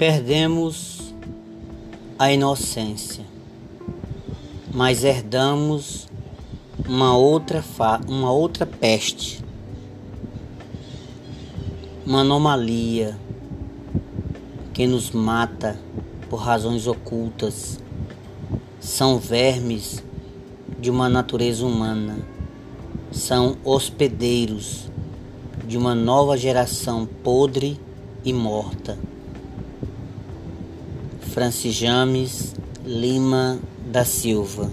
Perdemos a inocência, mas herdamos uma outra, uma outra peste, uma anomalia que nos mata por razões ocultas. São vermes de uma natureza humana, são hospedeiros de uma nova geração podre e morta. Francis James Lima da Silva